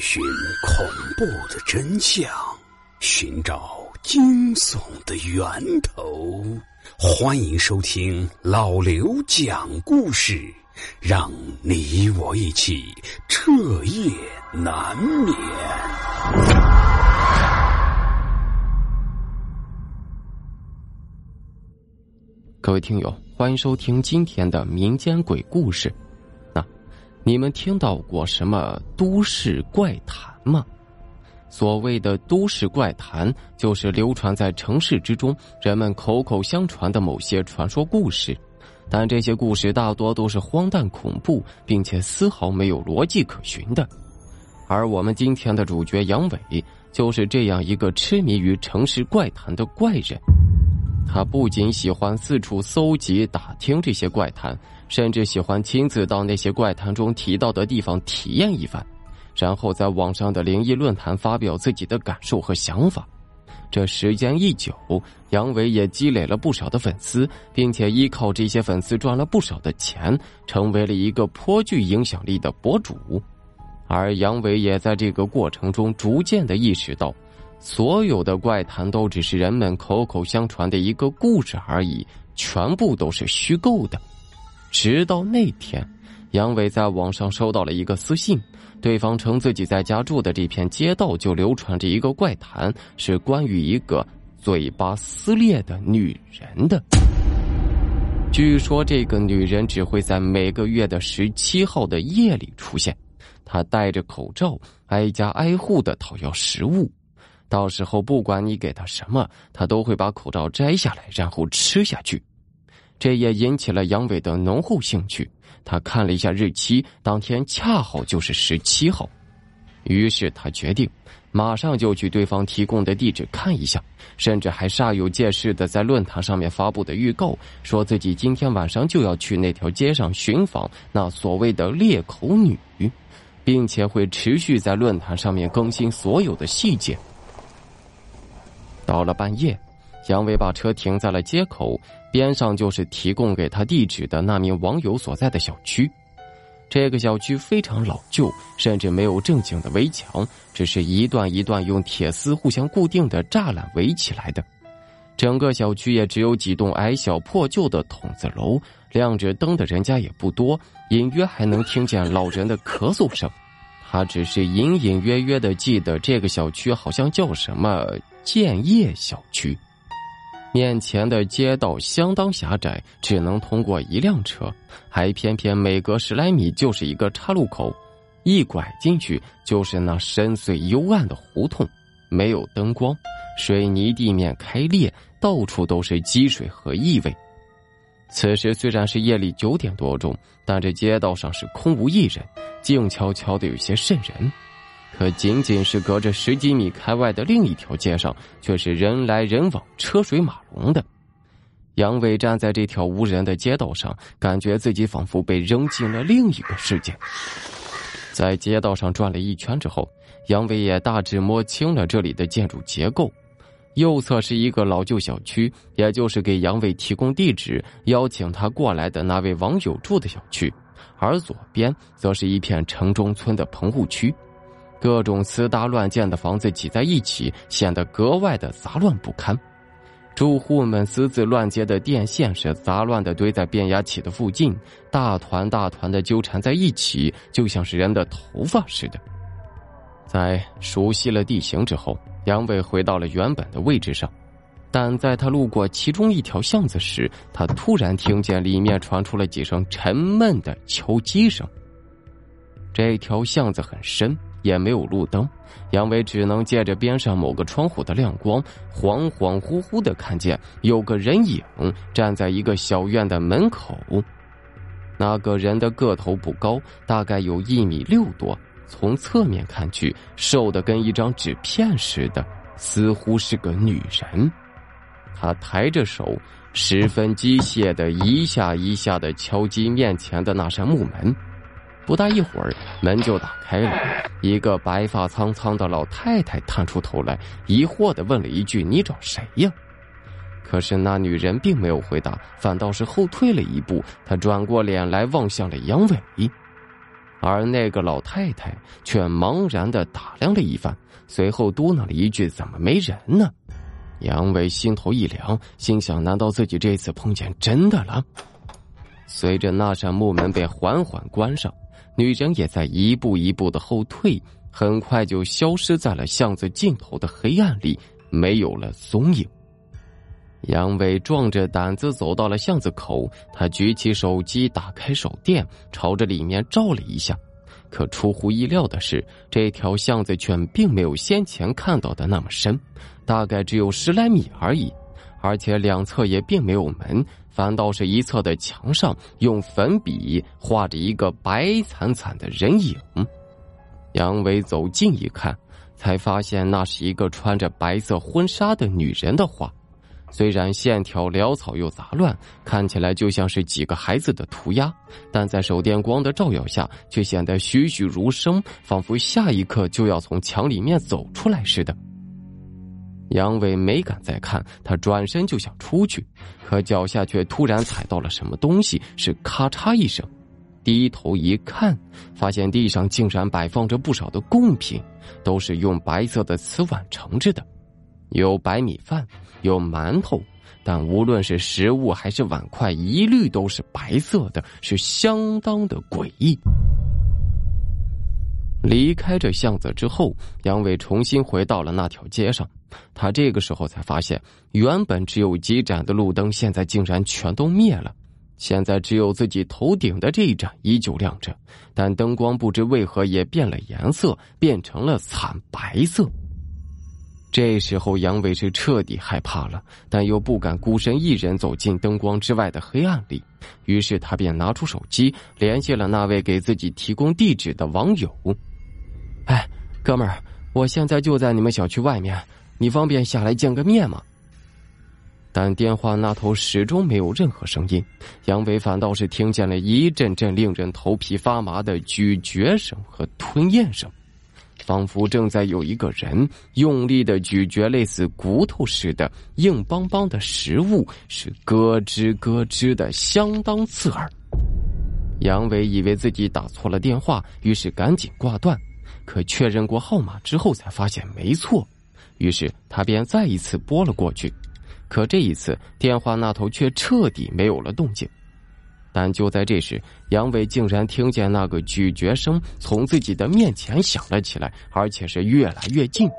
寻恐怖的真相，寻找惊悚的源头。欢迎收听老刘讲故事，让你我一起彻夜难眠。各位听友，欢迎收听今天的民间鬼故事。你们听到过什么都市怪谈吗？所谓的都市怪谈，就是流传在城市之中人们口口相传的某些传说故事，但这些故事大多都是荒诞恐怖，并且丝毫没有逻辑可循的。而我们今天的主角杨伟，就是这样一个痴迷于城市怪谈的怪人。他不仅喜欢四处搜集打听这些怪谈。甚至喜欢亲自到那些怪谈中提到的地方体验一番，然后在网上的灵异论坛发表自己的感受和想法。这时间一久，杨伟也积累了不少的粉丝，并且依靠这些粉丝赚了不少的钱，成为了一个颇具影响力的博主。而杨伟也在这个过程中逐渐的意识到，所有的怪谈都只是人们口口相传的一个故事而已，全部都是虚构的。直到那天，杨伟在网上收到了一个私信，对方称自己在家住的这片街道就流传着一个怪谈，是关于一个嘴巴撕裂的女人的。据说这个女人只会在每个月的十七号的夜里出现，她戴着口罩，挨家挨户的讨要食物，到时候不管你给她什么，她都会把口罩摘下来，然后吃下去。这也引起了杨伟的浓厚兴趣。他看了一下日期，当天恰好就是十七号，于是他决定马上就去对方提供的地址看一下，甚至还煞有介事的在论坛上面发布的预告，说自己今天晚上就要去那条街上寻访那所谓的裂口女，并且会持续在论坛上面更新所有的细节。到了半夜。杨伟把车停在了街口边上，就是提供给他地址的那名网友所在的小区。这个小区非常老旧，甚至没有正经的围墙，只是一段一段用铁丝互相固定的栅栏围起来的。整个小区也只有几栋矮小破旧的筒子楼，亮着灯的人家也不多，隐约还能听见老人的咳嗽声。他只是隐隐约约的记得这个小区好像叫什么建业小区。面前的街道相当狭窄，只能通过一辆车，还偏偏每隔十来米就是一个岔路口，一拐进去就是那深邃幽暗的胡同，没有灯光，水泥地面开裂，到处都是积水和异味。此时虽然是夜里九点多钟，但这街道上是空无一人，静悄悄的，有些瘆人。可仅仅是隔着十几米开外的另一条街上，却是人来人往、车水马龙的。杨伟站在这条无人的街道上，感觉自己仿佛被扔进了另一个世界。在街道上转了一圈之后，杨伟也大致摸清了这里的建筑结构。右侧是一个老旧小区，也就是给杨伟提供地址、邀请他过来的那位网友住的小区；而左边则是一片城中村的棚户区。各种私搭乱建的房子挤在一起，显得格外的杂乱不堪。住户们私自乱接的电线是杂乱的堆在变压器的附近，大团大团的纠缠在一起，就像是人的头发似的。在熟悉了地形之后，杨伟回到了原本的位置上，但在他路过其中一条巷子时，他突然听见里面传出了几声沉闷的敲击声。这条巷子很深。也没有路灯，杨伟只能借着边上某个窗户的亮光，恍恍惚惚的看见有个人影站在一个小院的门口。那个人的个头不高，大概有一米六多，从侧面看去，瘦的跟一张纸片似的，似乎是个女人。她抬着手，十分机械的一下一下的敲击面前的那扇木门。不大一会儿，门就打开了，一个白发苍苍的老太太探出头来，疑惑的问了一句：“你找谁呀？”可是那女人并没有回答，反倒是后退了一步。她转过脸来，望向了杨伟。而那个老太太却茫然的打量了一番，随后嘟囔了一句：“怎么没人呢？”杨伟心头一凉，心想：难道自己这次碰见真的了？随着那扇木门被缓缓关上，女人也在一步一步的后退，很快就消失在了巷子尽头的黑暗里，没有了踪影。杨伟壮着胆子走到了巷子口，他举起手机，打开手电，朝着里面照了一下。可出乎意料的是，这条巷子却并没有先前看到的那么深，大概只有十来米而已，而且两侧也并没有门，反倒是一侧的墙上用粉笔画着一个白惨惨的人影。杨伟走近一看，才发现那是一个穿着白色婚纱的女人的画。虽然线条潦草又杂乱，看起来就像是几个孩子的涂鸦，但在手电光的照耀下，却显得栩栩如生，仿佛下一刻就要从墙里面走出来似的。杨伟没敢再看，他转身就想出去，可脚下却突然踩到了什么东西，是咔嚓一声，低头一看，发现地上竟然摆放着不少的贡品，都是用白色的瓷碗盛着的。有白米饭，有馒头，但无论是食物还是碗筷，一律都是白色的，是相当的诡异。离开这巷子之后，杨伟重新回到了那条街上。他这个时候才发现，原本只有几盏的路灯，现在竟然全都灭了。现在只有自己头顶的这一盏依旧亮着，但灯光不知为何也变了颜色，变成了惨白色。这时候，杨伟是彻底害怕了，但又不敢孤身一人走进灯光之外的黑暗里，于是他便拿出手机联系了那位给自己提供地址的网友。“哎，哥们儿，我现在就在你们小区外面，你方便下来见个面吗？”但电话那头始终没有任何声音，杨伟反倒是听见了一阵阵令人头皮发麻的咀嚼声和吞咽声。仿佛正在有一个人用力的咀嚼类似骨头似的硬邦邦的食物，是咯吱咯吱的，相当刺耳。杨伟以为自己打错了电话，于是赶紧挂断。可确认过号码之后，才发现没错，于是他便再一次拨了过去。可这一次，电话那头却彻底没有了动静。但就在这时，杨伟竟然听见那个咀嚼声从自己的面前响了起来，而且是越来越近。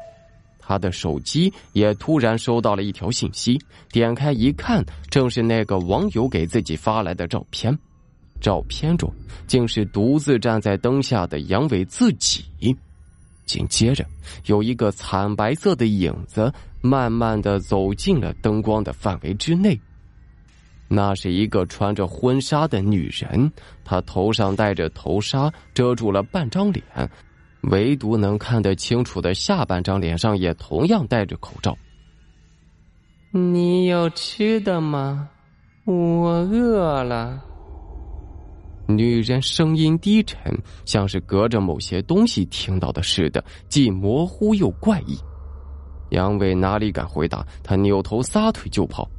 他的手机也突然收到了一条信息，点开一看，正是那个网友给自己发来的照片。照片中竟是独自站在灯下的杨伟自己。紧接着，有一个惨白色的影子慢慢的走进了灯光的范围之内。那是一个穿着婚纱的女人，她头上戴着头纱，遮住了半张脸，唯独能看得清楚的下半张脸上也同样戴着口罩。你有吃的吗？我饿了。女人声音低沉，像是隔着某些东西听到的似的，既模糊又怪异。杨伟哪里敢回答？他扭头撒腿就跑。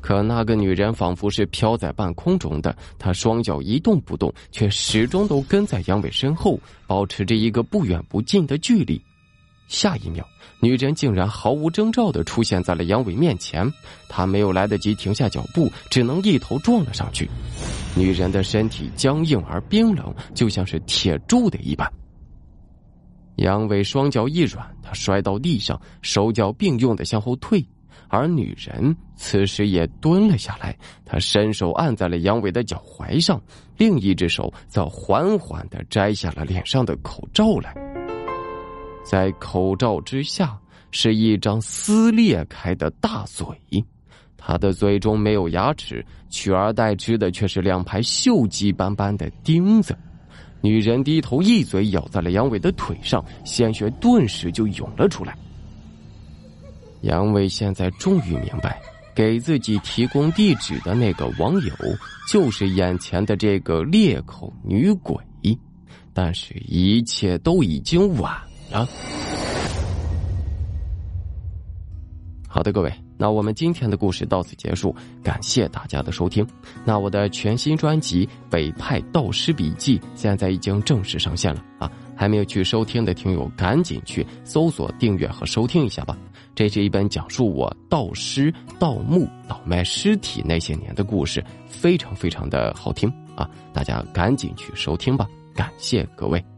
可那个女人仿佛是飘在半空中的，她双脚一动不动，却始终都跟在杨伟身后，保持着一个不远不近的距离。下一秒，女人竟然毫无征兆的出现在了杨伟面前，他没有来得及停下脚步，只能一头撞了上去。女人的身体僵硬而冰冷，就像是铁铸的一般。杨伟双脚一软，他摔到地上，手脚并用的向后退。而女人此时也蹲了下来，她伸手按在了杨伟的脚踝上，另一只手则缓缓的摘下了脸上的口罩来。在口罩之下是一张撕裂开的大嘴，他的嘴中没有牙齿，取而代之的却是两排锈迹斑斑的钉子。女人低头一嘴咬在了杨伟的腿上，鲜血顿时就涌了出来。杨伟现在终于明白，给自己提供地址的那个网友就是眼前的这个裂口女鬼，但是，一切都已经晚啊。好的，各位，那我们今天的故事到此结束，感谢大家的收听。那我的全新专辑《北派道师笔记》现在已经正式上线了啊！还没有去收听的听友，赶紧去搜索订阅和收听一下吧。这是一本讲述我盗尸、盗墓、倒卖尸体那些年的故事，非常非常的好听啊！大家赶紧去收听吧，感谢各位。